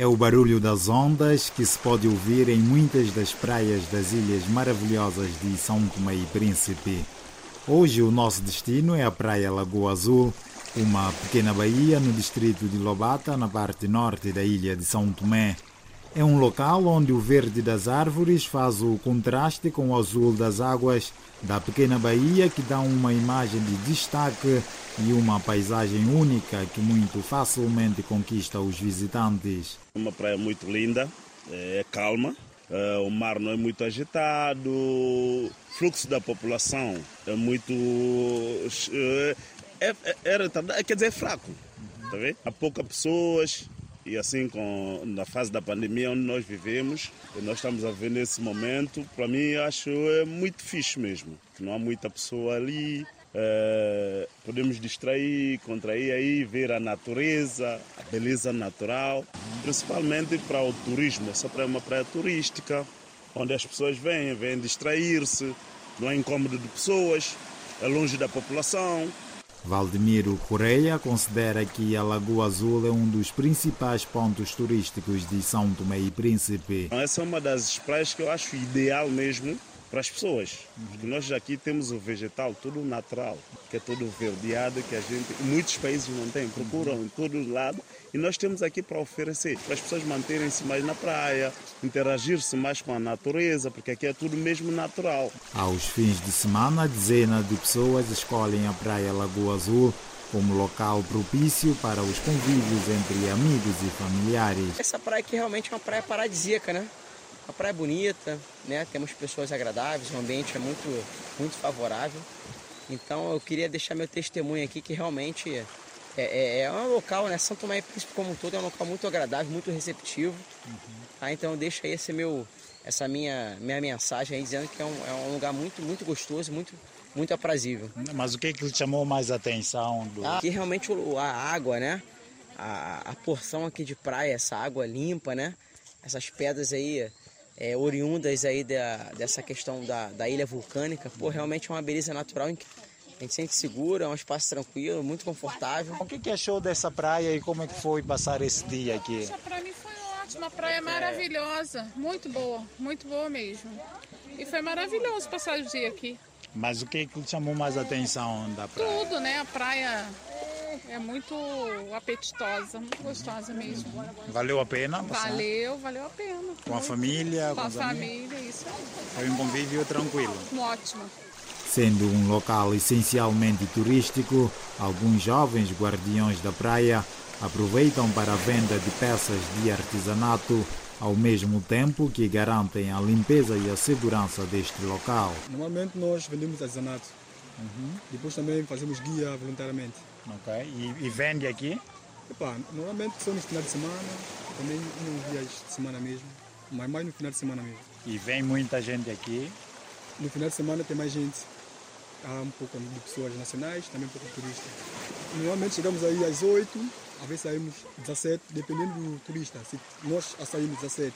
É o barulho das ondas que se pode ouvir em muitas das praias das ilhas maravilhosas de São Tomé e Príncipe. Hoje o nosso destino é a Praia Lagoa Azul, uma pequena baía no distrito de Lobata, na parte norte da ilha de São Tomé. É um local onde o verde das árvores faz o contraste com o azul das águas da pequena baía, que dá uma imagem de destaque e uma paisagem única que muito facilmente conquista os visitantes. Uma praia muito linda, é calma, é, o mar não é muito agitado, o fluxo da população é muito. É, é, é, quer dizer, é fraco. Tá vendo? Há poucas pessoas, e assim, com, na fase da pandemia onde nós vivemos, nós estamos a ver nesse momento, para mim acho é muito fixe mesmo. Não há muita pessoa ali, é, podemos distrair, contrair aí, ver a natureza, a beleza natural, principalmente para o turismo. Essa praia é uma praia turística, onde as pessoas vêm, vêm distrair-se, não há incômodo de pessoas, é longe da população, Valdemiro Correia considera que a Lagoa Azul é um dos principais pontos turísticos de São Tomé e Príncipe. Essa é uma das praias que eu acho ideal mesmo para as pessoas. Porque nós aqui temos o vegetal tudo natural, que é todo verdeado, que a gente, muitos países não têm, procuram em todo lado. E nós temos aqui para oferecer, para as pessoas manterem-se mais na praia, interagir-se mais com a natureza, porque aqui é tudo mesmo natural. Aos fins de semana, dezenas de pessoas escolhem a Praia Lagoa Azul como local propício para os convívios entre amigos e familiares. Essa praia aqui realmente é uma praia paradisíaca, né? A praia é bonita, né? Temos pessoas agradáveis, o ambiente é muito, muito favorável. Então eu queria deixar meu testemunho aqui que realmente é, é, é um local, né? Santo Tomé e Príncipe como um todo é um local muito agradável, muito receptivo. Uhum. Tá? Então deixa aí esse meu, essa minha, minha mensagem aí dizendo que é um, é um lugar muito, muito gostoso, muito, muito aprazível. Mas o que, que chamou mais atenção? Do... Aqui realmente a água, né? A, a porção aqui de praia, essa água limpa, né? Essas pedras aí é, oriundas aí da, dessa questão da, da ilha vulcânica. Pô, realmente é uma beleza natural. A gente sente seguro, é um espaço tranquilo, muito confortável. O que, que achou dessa praia e como é que foi passar esse dia aqui? Essa para mim foi ótima, praia maravilhosa, muito boa, muito boa mesmo. E foi maravilhoso passar o dia aqui. Mas o que, que chamou mais atenção da praia? Tudo, né? A praia é muito apetitosa, muito gostosa mesmo. Valeu a pena? Passar? Valeu, valeu a pena. Com a família? Com, com a família, amigos? isso aí. Foi um convívio tranquilo? Ótimo. Sendo um local essencialmente turístico, alguns jovens guardiões da praia aproveitam para a venda de peças de artesanato ao mesmo tempo que garantem a limpeza e a segurança deste local. Normalmente nós vendemos artesanato. Uhum. Depois também fazemos guia voluntariamente. E, e vende aqui? Epa, normalmente só nos finais de semana, também nos dias de semana mesmo, mas mais no final de semana mesmo. E vem muita gente aqui? No final de semana tem mais gente. Há um pouco de pessoas nacionais, também um pouco de turistas. Normalmente chegamos aí às 8, às vezes saímos 17, dependendo do turista. Se nós saímos 17,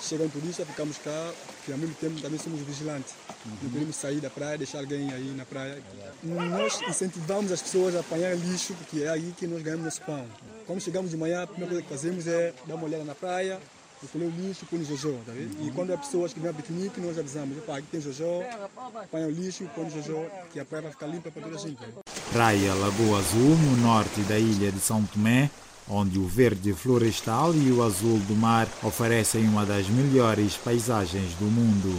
chega um turista, ficamos cá, que ao mesmo tempo também somos vigilantes. Uhum. Não podemos sair da praia, deixar alguém aí na praia. Nós incentivamos as pessoas a apanhar lixo, porque é aí que nós ganhamos nosso pão. Quando chegamos de manhã, a primeira coisa que fazemos é dar uma olhada na praia, recolher o lixo, põe no jojo, tá vendo? E quando há pessoas que vêm a piquenique, nós avisamos, opa, aqui tem jojo, apanha o lixo, põe no jojo, que a praia vai ficar limpa para toda a gente. Praia Lagoa Azul, no norte da ilha de São Tomé, onde o verde florestal e o azul do mar oferecem uma das melhores paisagens do mundo.